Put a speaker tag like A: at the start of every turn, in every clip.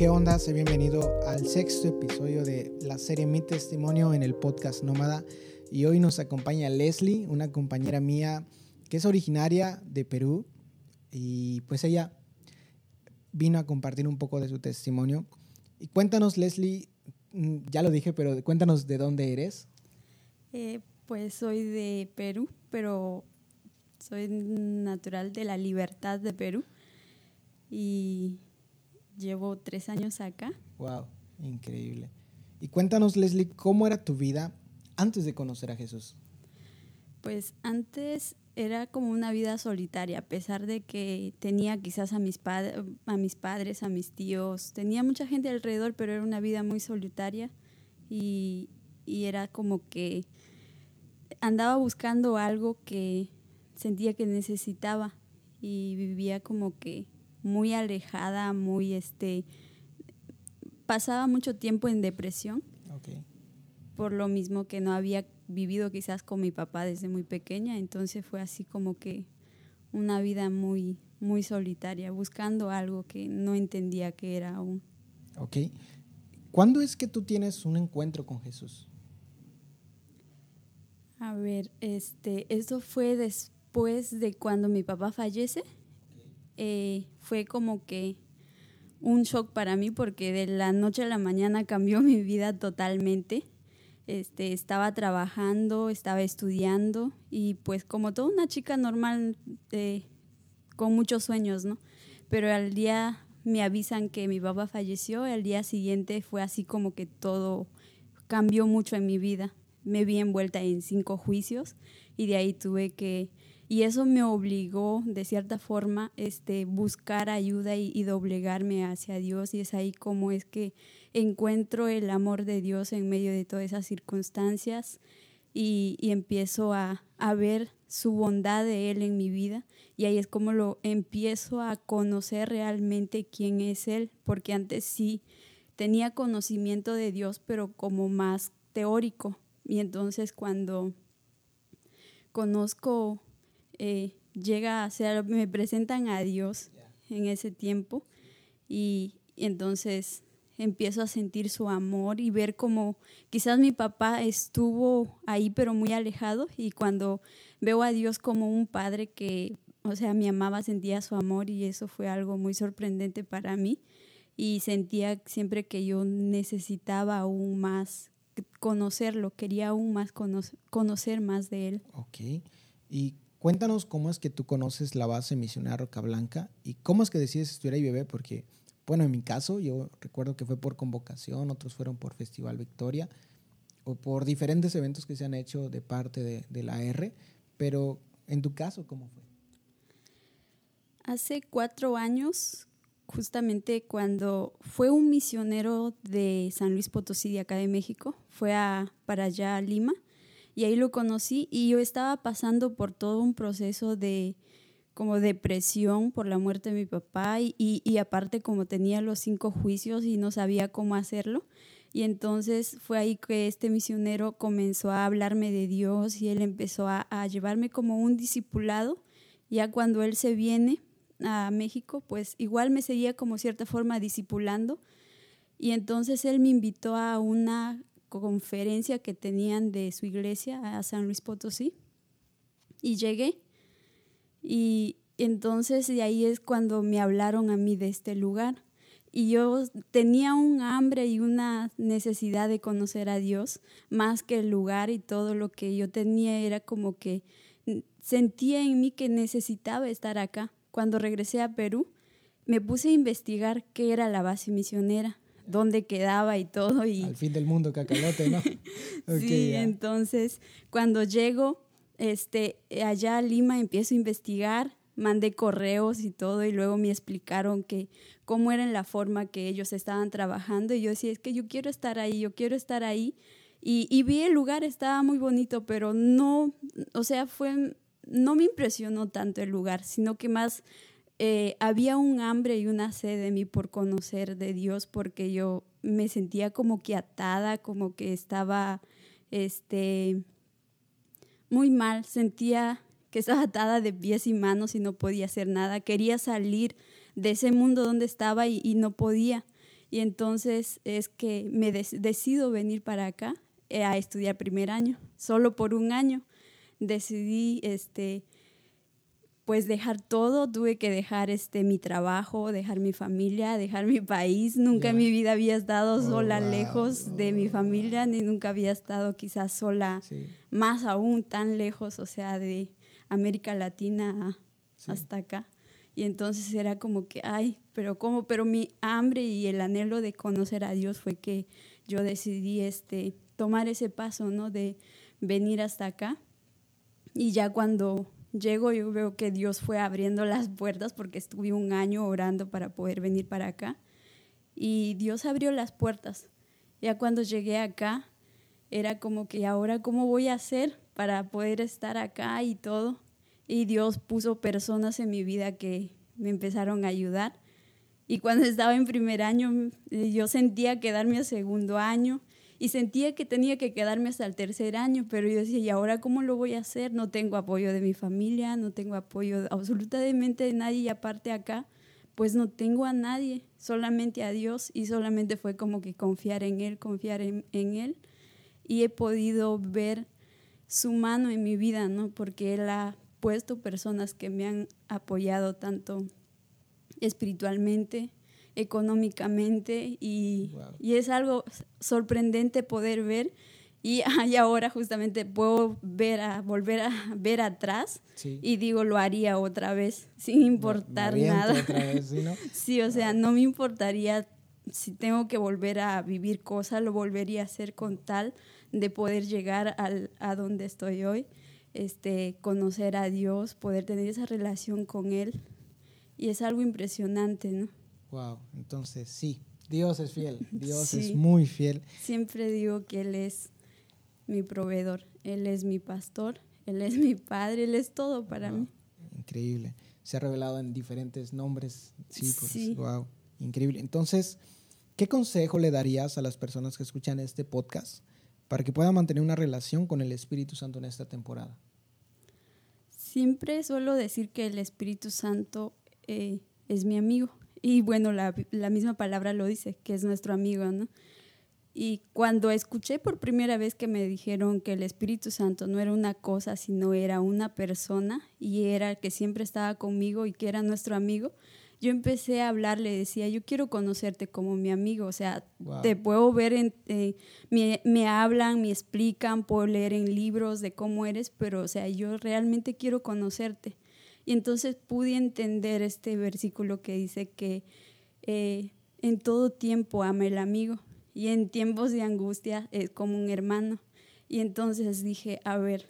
A: ¿qué onda? Sé bienvenido al sexto episodio de la serie Mi Testimonio en el podcast Nómada. Y hoy nos acompaña Leslie, una compañera mía que es originaria de Perú. Y pues ella vino a compartir un poco de su testimonio. Y cuéntanos, Leslie, mm, ya lo dije, pero cuéntanos de dónde eres.
B: Eh, pues soy de Perú, pero soy natural de la Libertad de Perú. Y llevo tres años acá.
A: Wow, increíble. Y cuéntanos, Leslie, ¿cómo era tu vida antes de conocer a Jesús?
B: Pues antes era como una vida solitaria, a pesar de que tenía quizás a mis, a mis padres, a mis tíos, tenía mucha gente alrededor, pero era una vida muy solitaria y, y era como que andaba buscando algo que sentía que necesitaba y vivía como que muy alejada, muy este pasaba mucho tiempo en depresión. Por lo mismo que no había vivido quizás con mi papá desde muy pequeña, entonces fue así como que una vida muy muy solitaria, buscando algo que no entendía que era aún.
A: Ok. ¿Cuándo es que tú tienes un encuentro con Jesús?
B: A ver, este, eso fue después de cuando mi papá fallece. Eh, fue como que un shock para mí porque de la noche a la mañana cambió mi vida totalmente. Este, estaba trabajando, estaba estudiando y pues como toda una chica normal eh, con muchos sueños, ¿no? Pero al día me avisan que mi papá falleció, el día siguiente fue así como que todo cambió mucho en mi vida. Me vi envuelta en cinco juicios y de ahí tuve que y eso me obligó de cierta forma este buscar ayuda y, doblegarme hacia Dios y es ahí como es que encuentro el amor de Dios en medio de todas esas circunstancias y, empiezo a, a, ver su bondad de Él en mi vida y ahí es como lo empiezo a conocer realmente quién es Él, porque antes sí tenía conocimiento de Dios, pero como más teórico. Y entonces cuando conozco eh, llega a ser, me presentan a Dios en ese tiempo y, entonces empiezo a sentir su amor y ver como quizás mi papá estuvo ahí pero muy alejado y cuando veo a Dios como un padre que, o sea, me amaba, sentía su amor y eso fue algo muy sorprendente para mí y sentía siempre que yo necesitaba aún más conocerlo, quería aún más conocer, más de él.
A: Ok. ¿Y Cuéntanos cómo es que tú conoces la base misionera Roca Blanca y cómo es que decides estudiar bebé, porque, bueno, en mi caso, yo recuerdo que fue por convocación, otros fueron por Festival Victoria o por diferentes eventos que se han hecho de parte de, de la R, pero en tu caso, ¿cómo fue?
B: Hace cuatro años, justamente cuando fue un misionero de San Luis Potosí, de acá de México, fue a, para allá a Lima y ahí lo conocí y yo estaba pasando por todo un proceso de como depresión por la muerte de mi papá y, y, aparte como tenía los cinco juicios y no sabía cómo hacerlo. Y entonces fue ahí que este misionero comenzó a hablarme de Dios y él empezó a, a llevarme como un discipulado. Ya cuando él se viene a México, pues igual me seguía como cierta forma discipulando. Y entonces él me invitó a una conferencia que tenían de su iglesia a San Luis Potosí. Y llegué. Y entonces de ahí es cuando me hablaron a mí de este lugar. Y yo tenía un hambre y una necesidad de conocer a Dios más que el lugar y todo lo que yo tenía. Era como que sentía en mí que necesitaba estar acá. Cuando regresé a Perú, me puse a investigar qué era la base misionera dónde quedaba y todo. Y...
A: Al fin del mundo, cacalote, ¿no?
B: sí, entonces cuando llego este, allá a Lima empiezo a investigar, mandé correos y todo y luego me explicaron que cómo era la forma que ellos estaban trabajando y yo decía, es que yo quiero estar ahí, yo quiero estar ahí. Y, y vi el lugar, estaba muy bonito, pero no, o sea, fue, no me impresionó tanto el lugar, sino que más eh, había un hambre y una sed de mí por conocer de Dios porque yo me sentía como que atada, como que estaba este, muy mal, sentía que estaba atada de pies y manos y no podía hacer nada. Quería salir de ese mundo donde estaba y, no podía. Y entonces es que me decido venir para acá eh, a estudiar primer año, solo por un año. Decidí este, pues dejar todo, tuve que dejar este mi trabajo, dejar mi familia, dejar mi país. Nunca en mi vida había estado oh, sola lejos de mi familia, ni nunca había estado quizás sola, más aún tan lejos, o sea, de América Latina hasta acá. Y entonces era como que, ay, pero cómo, pero mi hambre y el anhelo de conocer a Dios fue que yo decidí este tomar ese paso, ¿no? De venir hasta acá. Y ya cuando llego, yo veo que Dios fue abriendo las puertas porque estuve un año orando para poder venir para acá. Y Dios abrió las puertas. Ya cuando llegué acá, era como que ahora cómo voy a hacer para poder estar acá y todo. Y Dios puso personas en mi vida que me empezaron a ayudar. Y cuando estaba en primer año, yo sentía quedarme a segundo año y sentía que tenía que quedarme hasta el tercer año, pero yo decía, ¿y ahora cómo lo voy a hacer? No tengo apoyo de mi familia, no tengo apoyo absolutamente de nadie y aparte acá, pues no tengo a nadie, solamente a Dios y solamente fue como que confiar en Él, confiar en, en Él y he podido ver su mano en mi vida, ¿no? Porque Él ha puesto personas que me han apoyado tanto espiritualmente, económicamente y, y, es algo sorprendente poder ver y, ahora justamente puedo ver a, volver a ver atrás y digo lo haría otra vez sin importar nada. ¿sí, o sea, no me importaría si tengo que volver a vivir cosas, lo volvería a hacer con tal de poder llegar al, a donde estoy hoy, este, conocer a Dios, poder tener esa relación con Él. Y es algo impresionante, ¿no?
A: Wow, entonces sí, Dios es fiel, Dios es muy fiel.
B: Siempre digo que Él es mi proveedor, Él es mi pastor, Él es mi padre, Él es todo para mí.
A: Increíble. Se ha revelado en diferentes nombres. Sí, pues, wow, increíble. Entonces, ¿qué consejo le darías a las personas que escuchan este podcast para que puedan mantener una relación con el Espíritu Santo en esta temporada?
B: Siempre suelo decir que el Espíritu Santo eh, es mi amigo y bueno, la, la, misma palabra lo dice, que es nuestro amigo, ¿no? Y cuando escuché por primera vez que me dijeron que el Espíritu Santo no era una cosa, sino era una persona y era que siempre estaba conmigo y que era nuestro amigo, yo empecé a hablarle, decía, yo quiero conocerte como mi amigo, o sea, te puedo ver, en, eh, me, me, hablan, me explican, puedo leer en libros de cómo eres, pero, o sea, yo realmente quiero conocerte. Y entonces pude entender este versículo que dice que eh, en todo tiempo ama el amigo y en tiempos de angustia es como un hermano. Y entonces dije, a ver,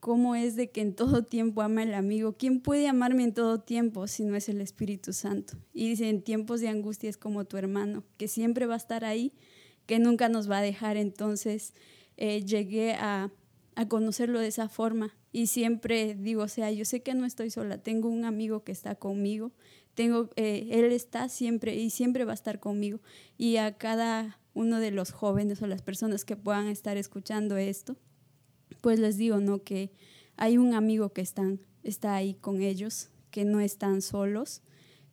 B: ¿cómo es de que en todo tiempo ama el amigo? ¿Quién puede amarme en todo tiempo si no es el Espíritu Santo? Y dice, en tiempos de angustia es como tu hermano, que siempre va a estar ahí, que nunca nos va a dejar. Entonces eh, llegué a, a conocerlo de esa forma y siempre digo, o sea, yo sé que no estoy sola, tengo un amigo que está conmigo, tengo, eh, él está siempre y siempre va a estar conmigo. Y a cada uno de los jóvenes o las personas que puedan estar escuchando esto, pues les digo, ¿no? Que hay un amigo que están, está ahí con ellos, que no están solos,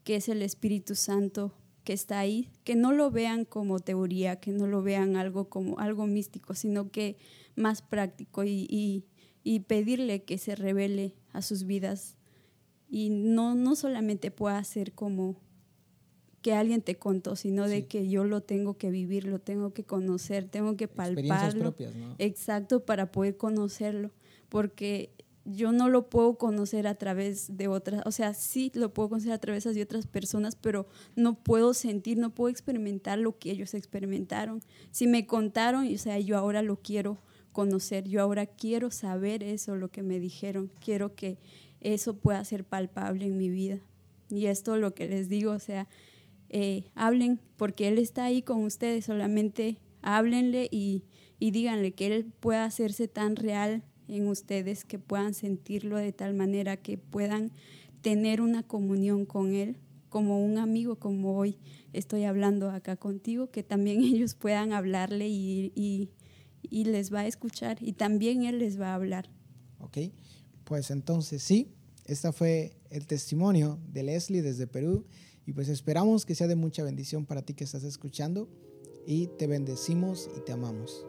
B: que es el Espíritu Santo que está ahí, que no lo vean como teoría, que no lo vean algo como algo místico, sino que más práctico y y pedirle que se revele a sus vidas y no, no solamente pueda ser como que alguien te contó, sino de que yo lo tengo que vivir, lo tengo que conocer, tengo que palparlo. Propias, ¿no? Exacto, para poder conocerlo, porque yo no lo puedo conocer a través de otras, o sea, sí lo puedo conocer a través de otras personas, pero no puedo sentir, no puedo experimentar lo que ellos experimentaron. Si me contaron, o sea, yo ahora lo quiero conocer. Yo ahora quiero saber eso, lo que me dijeron. Quiero que eso pueda ser palpable en mi vida. Y esto lo que les digo, o sea, eh, hablen, porque Él está ahí con ustedes, solamente háblenle y, y díganle que Él pueda hacerse tan real en ustedes, que puedan sentirlo de tal manera que puedan tener una comunión con Él como un amigo, como hoy estoy hablando acá contigo, que también ellos puedan hablarle y, y, y les va a escuchar y también Él les va a hablar.
A: Ok, pues entonces sí, Este fue el testimonio de Leslie desde Perú y pues esperamos que sea de mucha bendición para ti que estás escuchando y te bendecimos y te amamos.